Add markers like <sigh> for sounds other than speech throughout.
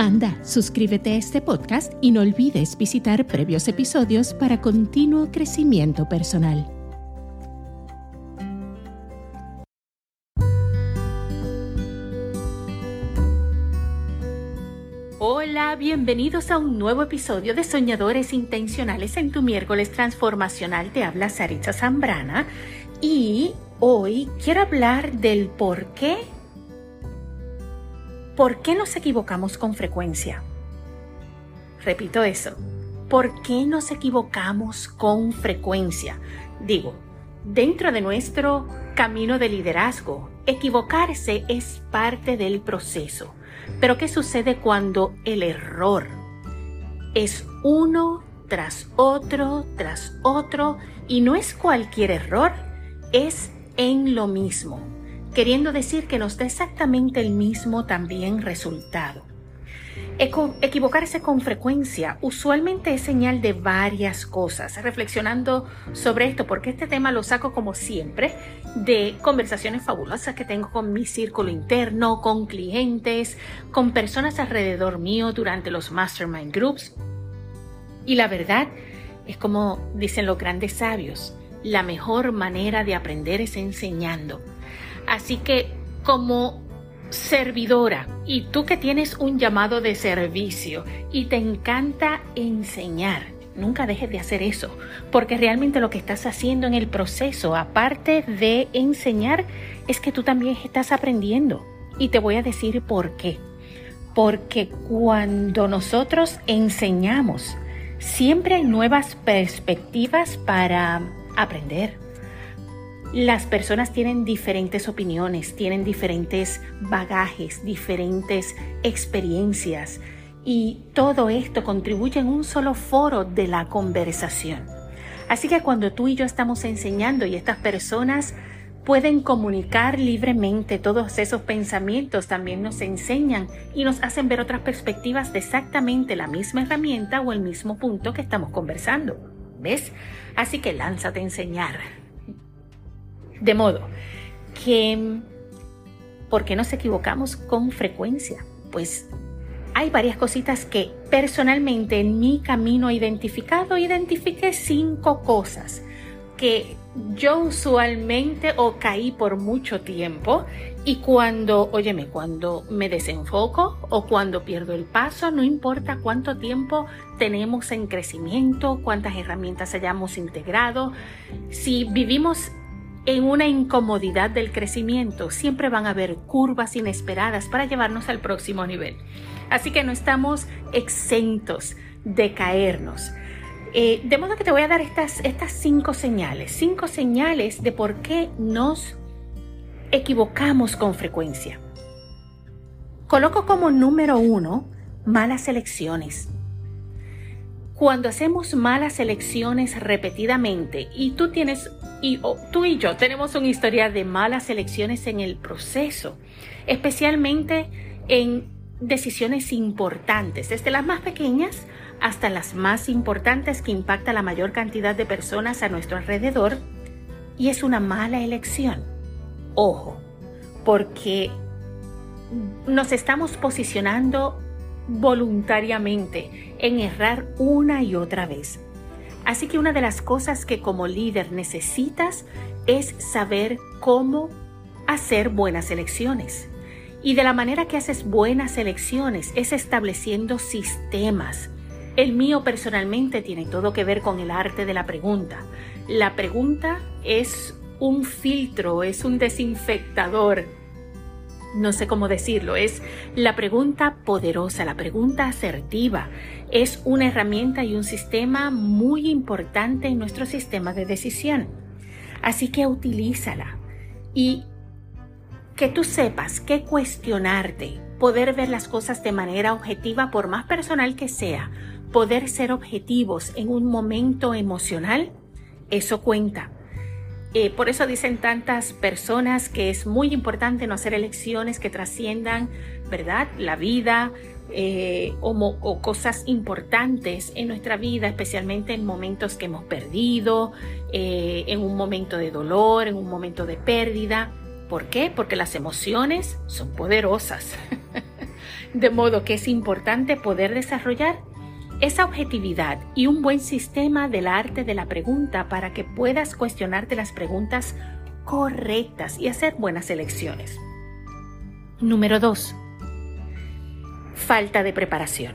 Anda, suscríbete a este podcast y no olvides visitar previos episodios para continuo crecimiento personal. Hola, bienvenidos a un nuevo episodio de Soñadores Intencionales en tu miércoles transformacional. Te habla Saritza Zambrana y hoy quiero hablar del por qué ¿Por qué nos equivocamos con frecuencia? Repito eso. ¿Por qué nos equivocamos con frecuencia? Digo, dentro de nuestro camino de liderazgo, equivocarse es parte del proceso. Pero ¿qué sucede cuando el error es uno tras otro, tras otro, y no es cualquier error, es en lo mismo? Queriendo decir que nos da exactamente el mismo también resultado. equivocarse con frecuencia usualmente es señal de varias cosas. Reflexionando sobre esto, porque este tema lo saco como siempre de conversaciones fabulosas que tengo con mi círculo interno, con clientes, con personas alrededor mío durante los mastermind groups. Y la verdad es como dicen los grandes sabios, la mejor manera de aprender es enseñando. Así que como servidora y tú que tienes un llamado de servicio y te encanta enseñar, nunca dejes de hacer eso, porque realmente lo que estás haciendo en el proceso, aparte de enseñar, es que tú también estás aprendiendo. Y te voy a decir por qué. Porque cuando nosotros enseñamos, siempre hay nuevas perspectivas para aprender las personas tienen diferentes opiniones, tienen diferentes bagajes, diferentes experiencias y todo esto contribuye en un solo foro de la conversación. Así que cuando tú y yo estamos enseñando y estas personas pueden comunicar libremente todos esos pensamientos, también nos enseñan y nos hacen ver otras perspectivas de exactamente la misma herramienta o el mismo punto que estamos conversando. ¿Ves? Así que lánzate a enseñar. De modo que, ¿por qué nos equivocamos con frecuencia? Pues hay varias cositas que personalmente en mi camino identificado identifiqué cinco cosas que yo usualmente o caí por mucho tiempo y cuando, óyeme, cuando me desenfoco o cuando pierdo el paso, no importa cuánto tiempo tenemos en crecimiento, cuántas herramientas hayamos integrado, si vivimos en una incomodidad del crecimiento siempre van a haber curvas inesperadas para llevarnos al próximo nivel. Así que no estamos exentos de caernos. Eh, de modo que te voy a dar estas, estas cinco señales, cinco señales de por qué nos equivocamos con frecuencia. Coloco como número uno malas elecciones. Cuando hacemos malas elecciones repetidamente y tú tienes y tú y yo tenemos una historia de malas elecciones en el proceso, especialmente en decisiones importantes, desde las más pequeñas hasta las más importantes que impacta la mayor cantidad de personas a nuestro alrededor, y es una mala elección. Ojo, porque nos estamos posicionando voluntariamente en errar una y otra vez. Así que una de las cosas que como líder necesitas es saber cómo hacer buenas elecciones. Y de la manera que haces buenas elecciones es estableciendo sistemas. El mío personalmente tiene todo que ver con el arte de la pregunta. La pregunta es un filtro, es un desinfectador no sé cómo decirlo, es la pregunta poderosa, la pregunta asertiva. Es una herramienta y un sistema muy importante en nuestro sistema de decisión. Así que utilízala y que tú sepas qué cuestionarte, poder ver las cosas de manera objetiva, por más personal que sea, poder ser objetivos en un momento emocional, eso cuenta. Eh, por eso dicen tantas personas que es muy importante no hacer elecciones que trasciendan, ¿verdad? La vida eh, o, cosas importantes en nuestra vida, especialmente en momentos que hemos perdido, eh, en un momento de dolor, en un momento de pérdida. ¿Por qué? Porque las emociones son poderosas. <laughs> de modo que es importante poder desarrollar esa objetividad y un buen sistema del arte de la pregunta para que puedas cuestionarte las preguntas correctas y hacer buenas elecciones. Número 2. Falta de preparación.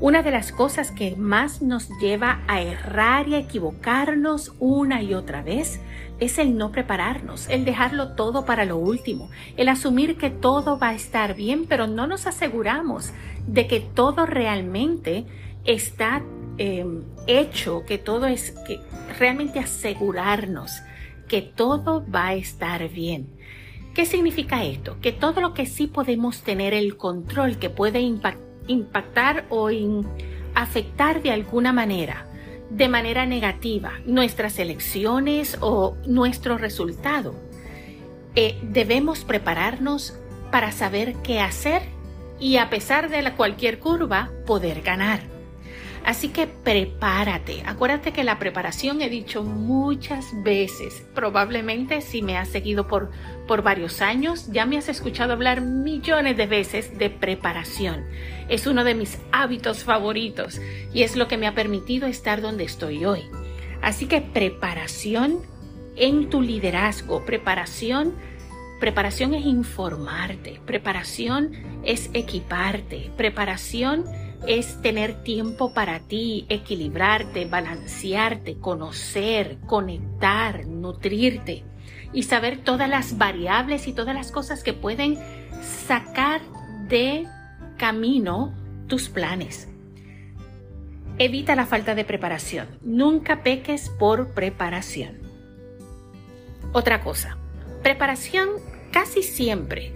Una de las cosas que más nos lleva a errar y a equivocarnos una y otra vez es el no prepararnos, el dejarlo todo para lo último, el asumir que todo va a estar bien, pero no nos aseguramos de que todo realmente está em, hecho, que todo es, que realmente asegurarnos que todo va a estar bien. ¿Qué significa esto? Que todo lo que sí podemos tener el control, que puede impactar o afectar de alguna manera, de manera negativa, nuestras elecciones o nuestro resultado, eh, debemos prepararnos para saber qué hacer y a pesar de la cualquier curva, poder ganar. Así que prepárate. Acuérdate que la preparación he dicho muchas veces. Probablemente si me has seguido por, por varios años, ya me has escuchado hablar millones de veces de preparación. Es uno de mis hábitos favoritos y es lo que me ha permitido estar donde estoy hoy. Así que preparación en tu liderazgo, preparación Preparación es informarte, preparación es equiparte, preparación es tener tiempo para ti, equilibrarte, balancearte, conocer, conectar, nutrirte y saber todas las variables y todas las cosas que pueden sacar de camino tus planes. Evita la falta de preparación. Nunca peques por preparación. Otra cosa, preparación casi siempre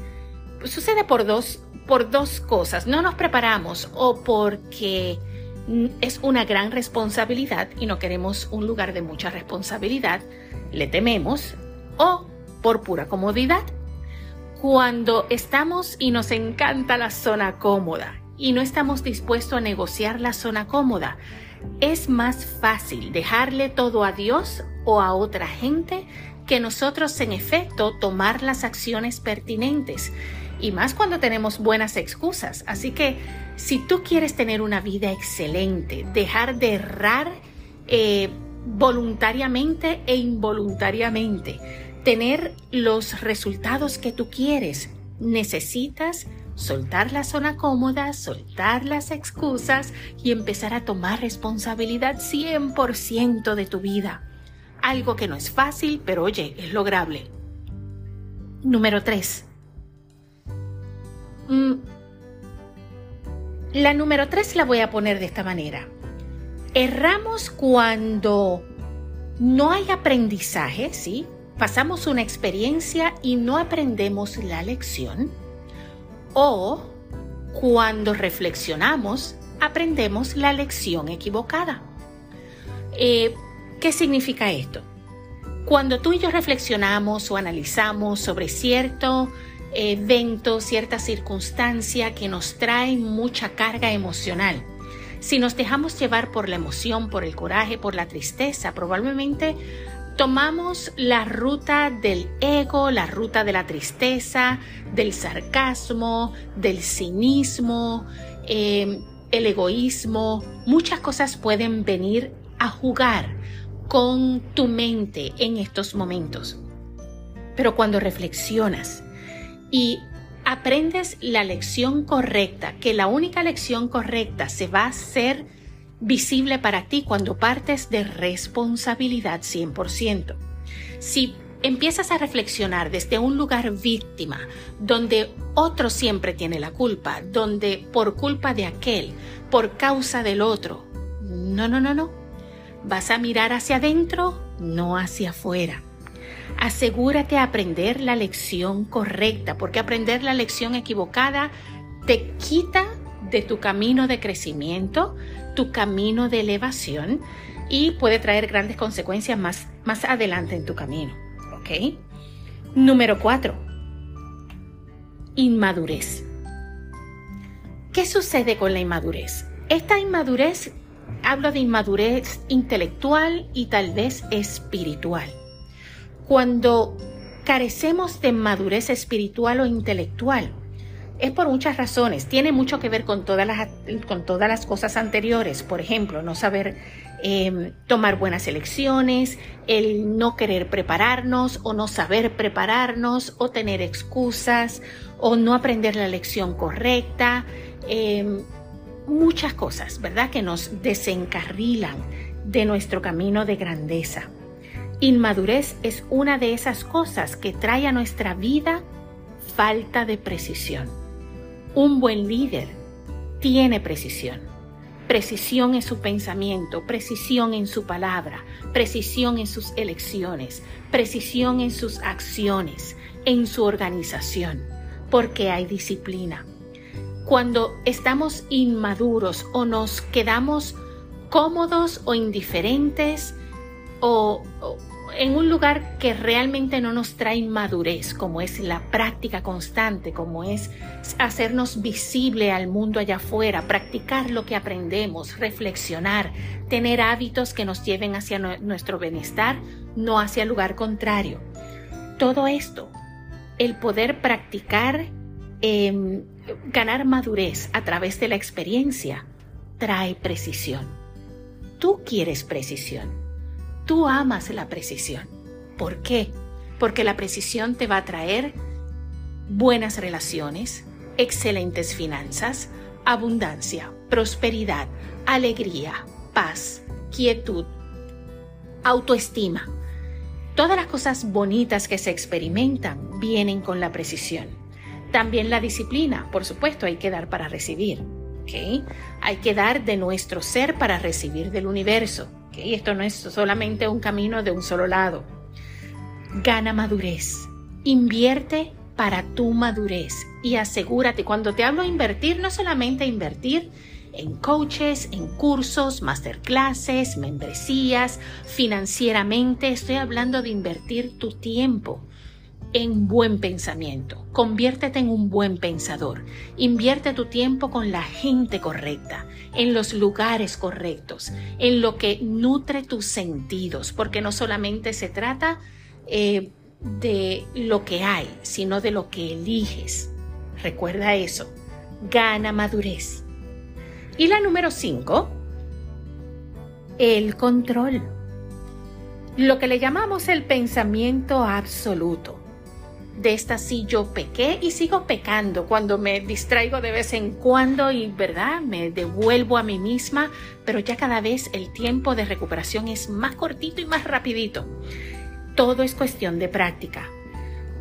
sucede por dos por dos cosas. No nos preparamos o porque es una gran responsabilidad y no queremos un lugar de mucha responsabilidad, le tememos, o por pura comodidad. Cuando estamos y nos encanta la zona cómoda y no estamos dispuestos a negociar la zona cómoda, es más fácil dejarle todo a Dios o a otra gente que nosotros en efecto tomar las acciones pertinentes y más cuando tenemos buenas excusas. Así que si tú quieres tener una vida excelente, dejar de errar eh, voluntariamente e involuntariamente, tener los resultados que tú quieres, necesitas soltar la zona cómoda, soltar las excusas y empezar a tomar responsabilidad 100% de tu vida. Algo que no es fácil, pero oye, es lograble. Número 3 Mm. La número 3 la voy a poner de esta manera. Erramos cuando no hay aprendizaje, ¿sí? Pasamos una experiencia y no aprendemos la lección. O cuando reflexionamos, aprendemos la lección equivocada. Eh, ¿Qué significa esto? Cuando tú y yo reflexionamos o analizamos sobre cierto evento, cierta circunstancia que nos trae mucha carga emocional. Si nos dejamos llevar por la emoción, por el coraje, por la tristeza, probablemente tomamos la ruta del ego, la ruta de la tristeza, del sarcasmo, del cinismo, em, el egoísmo. Muchas cosas pueden venir a jugar con tu mente en estos momentos. Pero cuando reflexionas y aprendes la lección correcta, que la única lección correcta se va a hacer visible para ti cuando partes de responsabilidad 100%. Si empiezas a reflexionar desde un lugar víctima, donde otro siempre tiene la culpa, donde por culpa de aquel, por causa del otro, no, no, no, no. Vas a mirar hacia adentro, no hacia afuera asegúrate de aprender la lección correcta, porque aprender la lección equivocada te quita de tu camino de crecimiento, tu camino de elevación y puede traer grandes consecuencias más, más adelante en tu camino. ¿Ok? Número 4. Inmadurez. ¿Qué sucede con la inmadurez? Esta inmadurez, hablo de inmadurez intelectual y tal vez espiritual. Cuando carecemos de madurez espiritual o intelectual, es por muchas razones. Tiene mucho que ver con todas las, con todas las cosas anteriores. Por ejemplo, no saber em, tomar buenas elecciones, el no querer prepararnos o no saber prepararnos o tener excusas o no aprender la lección correcta. Em, muchas cosas, ¿verdad? Que nos desencarrilan de nuestro camino de grandeza. Inmadurez es una de esas cosas que trae a nuestra vida falta de precisión. Un buen líder tiene precisión. Precisión en su pensamiento, precisión en su palabra, precisión en sus elecciones, precisión en sus acciones, en su organización, porque hay disciplina. Cuando estamos inmaduros o nos quedamos cómodos o indiferentes o, en un lugar que realmente no nos trae madurez, como es la práctica constante, como es hacernos visible al mundo allá afuera, practicar lo que aprendemos, reflexionar, tener hábitos que nos lleven hacia nuestro bienestar, no hacia el lugar contrario. Todo esto, el poder practicar, em, ganar madurez a través de la experiencia, trae precisión. Tú quieres precisión Tú amas la precisión. ¿Por qué? Porque la precisión te va a traer buenas relaciones, excelentes finanzas, abundancia, prosperidad, alegría, paz, quietud, autoestima. Todas las cosas bonitas que se experimentan vienen con la precisión. También la disciplina, por supuesto, hay que dar para recibir. Hay que dar de nuestro ser para recibir del universo. Y Esto no es solamente un camino de un solo lado. Gana madurez. Invierte para tu madurez y asegúrate, cuando te hablo de invertir, no solamente invertir en coaches, en cursos, masterclasses, membresías, financieramente, estoy hablando de invertir tu tiempo, en buen pensamiento. Conviértete en un buen pensador. Invierte tu tiempo con la gente correcta, en los lugares correctos, en lo que nutre tus sentidos, porque no solamente se trata eh, de lo que hay, sino de lo que eliges. Recuerda eso. Gana madurez. Y la número 5, el control. Lo que le llamamos el pensamiento absoluto de esta sí yo pequé y sigo pecando cuando me distraigo de vez en cuando y, ¿verdad? Me devuelvo a mí misma, pero ya cada vez el tiempo de recuperación es más cortito y más rapidito. Todo es cuestión de práctica.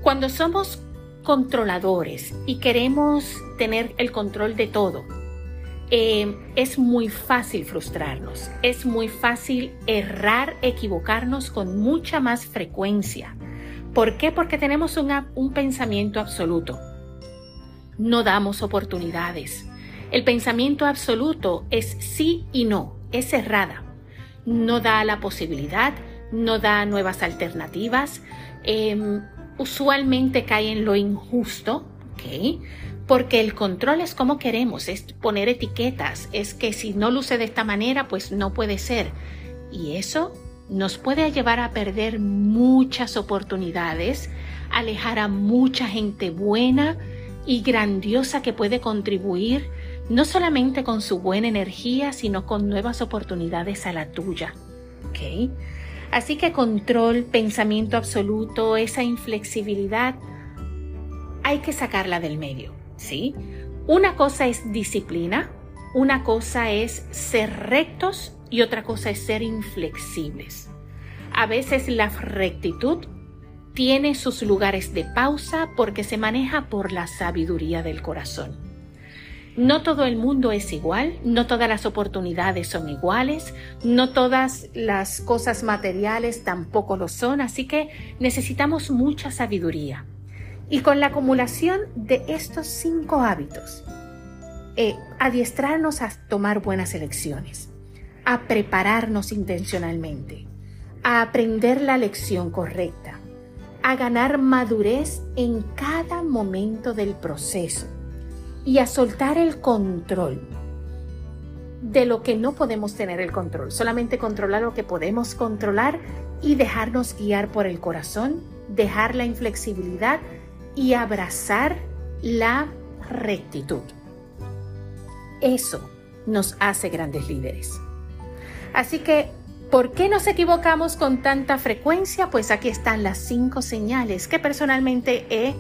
Cuando somos controladores y queremos tener el control de todo, eh, es muy fácil frustrarnos, es muy fácil errar, equivocarnos con mucha más frecuencia. ¿Por qué? Porque tenemos un pensamiento absoluto. No damos oportunidades. El pensamiento absoluto es sí y no, es cerrada. No da la posibilidad, no da nuevas alternativas. Em, usualmente cae en lo injusto, ¿ok? Porque el control es como queremos, es poner etiquetas, es que si no luce de esta manera, pues no puede ser. Y eso nos puede llevar a perder muchas oportunidades, alejar a mucha gente buena y grandiosa que puede contribuir no solamente con su buena energía, sino con nuevas oportunidades a la tuya. Así que control, pensamiento absoluto, esa inflexibilidad, hay que sacarla del medio. ¿sí? Una cosa es disciplina, una cosa es ser rectos y otra cosa es ser inflexibles. A veces la rectitud tiene sus lugares de pausa porque se maneja por la sabiduría del corazón. No todo el mundo es igual, no todas las oportunidades son iguales, no todas las cosas materiales tampoco lo son, así que necesitamos mucha sabiduría. Y con la acumulación de estos cinco hábitos, eh, adiestrarnos a tomar buenas elecciones, a prepararnos intencionalmente, a aprender la lección correcta, a ganar madurez en cada momento del proceso y a soltar el control de lo que no podemos tener el control, solamente controlar lo que podemos controlar y dejarnos guiar por el corazón, dejar la inflexibilidad y abrazar la rectitud. Eso nos hace grandes líderes. Así que, ¿por qué nos equivocamos con tanta frecuencia? Pues aquí están las cinco señales que personalmente he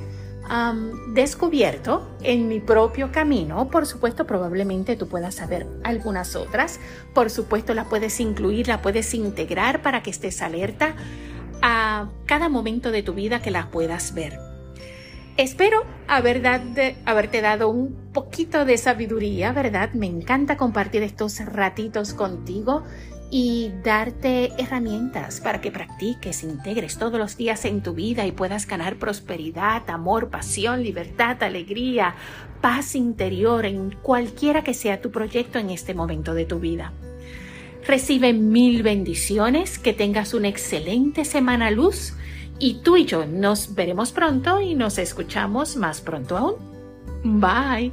descubierto en mi propio camino. Por supuesto, probablemente tú puedas saber algunas otras. Por supuesto, la puedes incluir, la puedes integrar para que estés alerta a cada momento de tu vida que la puedas ver. Espero haberte dado un poquito de sabiduría, ¿verdad? Me encanta compartir estos ratitos contigo y darte herramientas para que practiques, integres todos los días en tu vida y puedas ganar prosperidad, amor, pasión, libertad, alegría, paz interior en cualquiera que sea tu proyecto en este momento de tu vida. Recibe mil bendiciones, que tengas una excelente semana luz y tú y yo nos veremos pronto y nos escuchamos más pronto aún. Bye.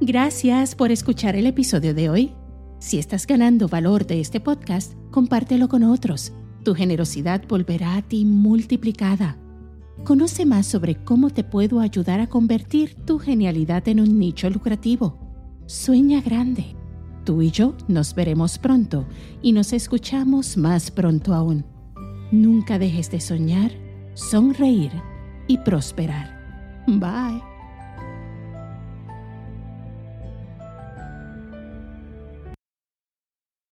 Gracias por escuchar el episodio de hoy. Si estás ganando valor de este podcast, compártelo con otros. Tu generosidad volverá a ti multiplicada. Conoce más sobre cómo te puedo ayudar a convertir tu genialidad en un nicho lucrativo. Sueña grande. Tú y yo nos veremos pronto y nos escuchamos más pronto aún. Nunca dejes de soñar, sonreír y prosperar. Bye.